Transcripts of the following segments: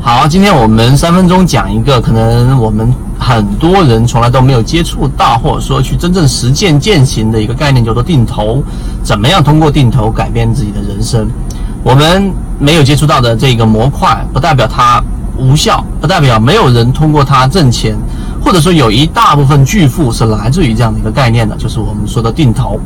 好，今天我们三分钟讲一个可能我们很多人从来都没有接触到，或者说去真正实践践行的一个概念，叫做定投。怎么样通过定投改变自己的人生？我们没有接触到的这个模块，不代表它无效，不代表没有人通过它挣钱，或者说有一大部分巨富是来自于这样的一个概念的，就是我们说的定投。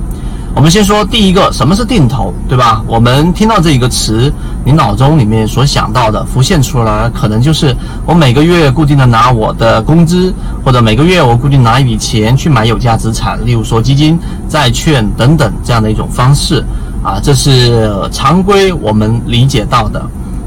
我们先说第一个，什么是定投，对吧？我们听到这一个词，你脑中里面所想到的浮现出来，可能就是我每个月固定的拿我的工资，或者每个月我固定拿一笔钱去买有价资产，例如说基金、债券等等这样的一种方式，啊，这是常规我们理解到的。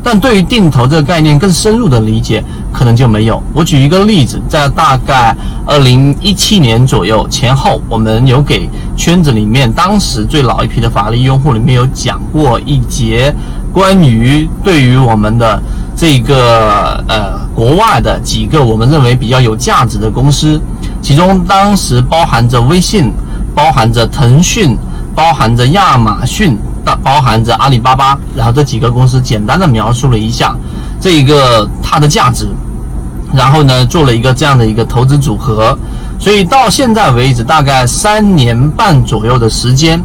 但对于定投这个概念更深入的理解，可能就没有。我举一个例子，在大概二零一七年左右前后，我们有给圈子里面当时最老一批的法律用户里面有讲过一节关于对于我们的这个呃国外的几个我们认为比较有价值的公司，其中当时包含着微信，包含着腾讯，包含着亚马逊。包含着阿里巴巴，然后这几个公司简单的描述了一下这一个它的价值，然后呢做了一个这样的一个投资组合，所以到现在为止大概三年半左右的时间，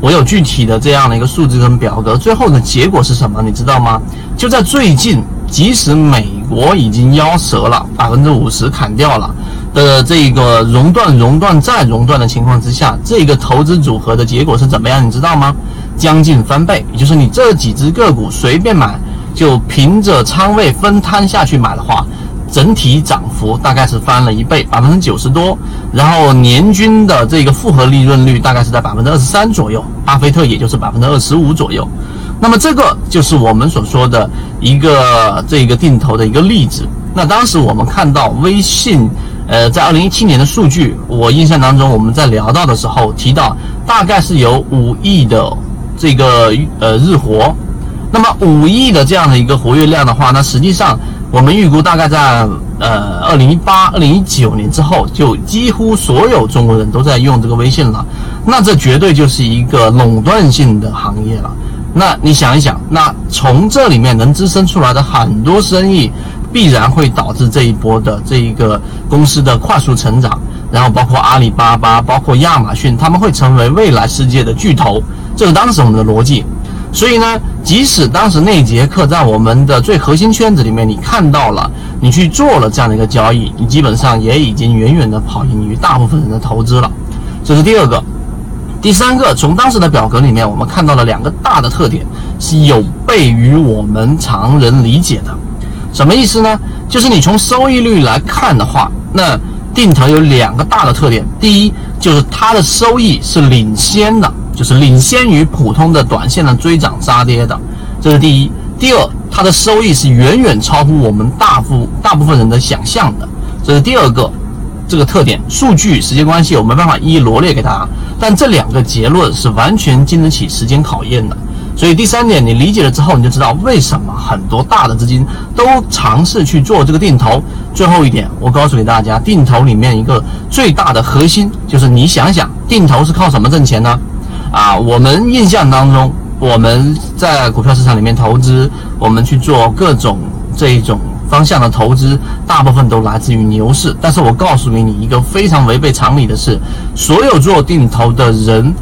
我有具体的这样的一个数字跟表格，最后的结果是什么？你知道吗？就在最近，即使美国已经夭折了，百分之五十砍掉了的这个熔断、熔断再熔断的情况之下，这个投资组合的结果是怎么样？你知道吗？将近翻倍，也就是你这几只个股随便买，就凭着仓位分摊下去买的话，整体涨幅大概是翻了一倍，百分之九十多。然后年均的这个复合利润率大概是在百分之二十三左右，巴菲特也就是百分之二十五左右。那么这个就是我们所说的一个这个定投的一个例子。那当时我们看到微信，呃，在二零一七年的数据，我印象当中我们在聊到的时候提到，大概是有五亿的。这个呃日活，那么五亿的这样的一个活跃量的话，那实际上我们预估大概在呃二零一八、二零一九年之后，就几乎所有中国人都在用这个微信了。那这绝对就是一个垄断性的行业了。那你想一想，那从这里面能滋生出来的很多生意，必然会导致这一波的这一个公司的快速成长，然后包括阿里巴巴、包括亚马逊，他们会成为未来世界的巨头。这是当时我们的逻辑，所以呢，即使当时那节课在我们的最核心圈子里面，你看到了，你去做了这样的一个交易，你基本上也已经远远的跑赢于大部分人的投资了。这是第二个，第三个，从当时的表格里面，我们看到了两个大的特点，是有悖于我们常人理解的。什么意思呢？就是你从收益率来看的话，那定投有两个大的特点，第一就是它的收益是领先的。就是领先于普通的短线的追涨杀跌的，这是第一。第二，它的收益是远远超乎我们大部大部分人的想象的，这是第二个这个特点。数据时间关系，我没办法一一罗列给大家，但这两个结论是完全经得起时间考验的。所以第三点，你理解了之后，你就知道为什么很多大的资金都尝试去做这个定投。最后一点，我告诉给大家，定投里面一个最大的核心就是你想想，定投是靠什么挣钱呢？啊，我们印象当中，我们在股票市场里面投资，我们去做各种这一种方向的投资，大部分都来自于牛市。但是我告诉你一个非常违背常理的事，所有做定投的人，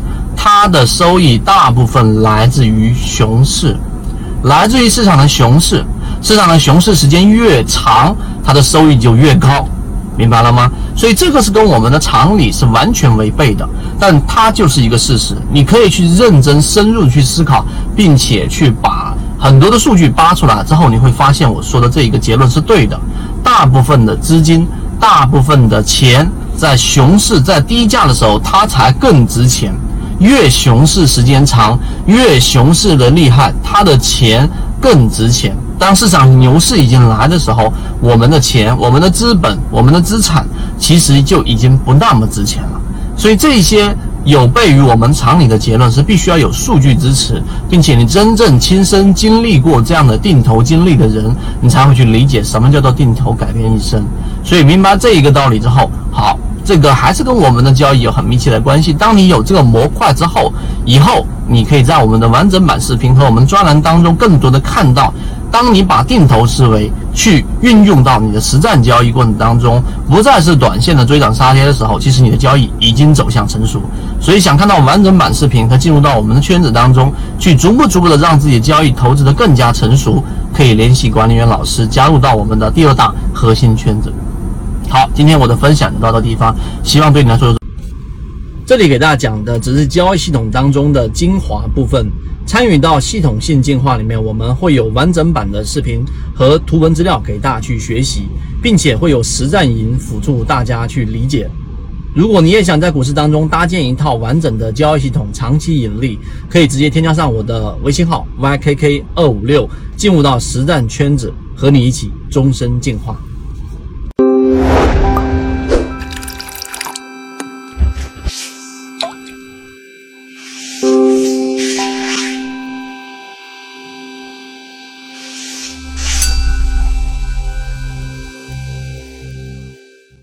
它的收益大部分来自于熊市，来自于市场的熊市。市场的熊市时间越长，它的收益就越高。明白了吗？所以这个是跟我们的常理是完全违背的，但它就是一个事实。你可以去认真深入去思考，并且去把很多的数据扒出来之后，你会发现我说的这一个结论是对的。大部分的资金，大部分的钱，在熊市在低价的时候，它才更值钱。越熊市时间长，越熊市的厉害，它的钱更值钱。当市场牛市已经来的时候，我们的钱、我们的资本、我们的资产，其实就已经不那么值钱了。所以这些有悖于我们常理的结论，是必须要有数据支持，并且你真正亲身经历过这样的定投经历的人，你才会去理解什么叫做定投改变一生。所以明白这一个道理之后，好，这个还是跟我们的交易有很密切的关系。当你有这个模块之后，以后你可以在我们的完整版视频和我们专栏当中更多的看到。当你把定投思维去运用到你的实战交易过程当中，不再是短线的追涨杀跌的时候，其实你的交易已经走向成熟。所以，想看到完整版视频和进入到我们的圈子当中，去逐步逐步的让自己的交易投资的更加成熟，可以联系管理员老师加入到我们的第二大核心圈子。好，今天我的分享就到这地方，希望对你来说有。这里给大家讲的只是交易系统当中的精华部分。参与到系统性进化里面，我们会有完整版的视频和图文资料给大家去学习，并且会有实战营辅助大家去理解。如果你也想在股市当中搭建一套完整的交易系统，长期盈利，可以直接添加上我的微信号 ykk 二五六，进入到实战圈子，和你一起终身进化。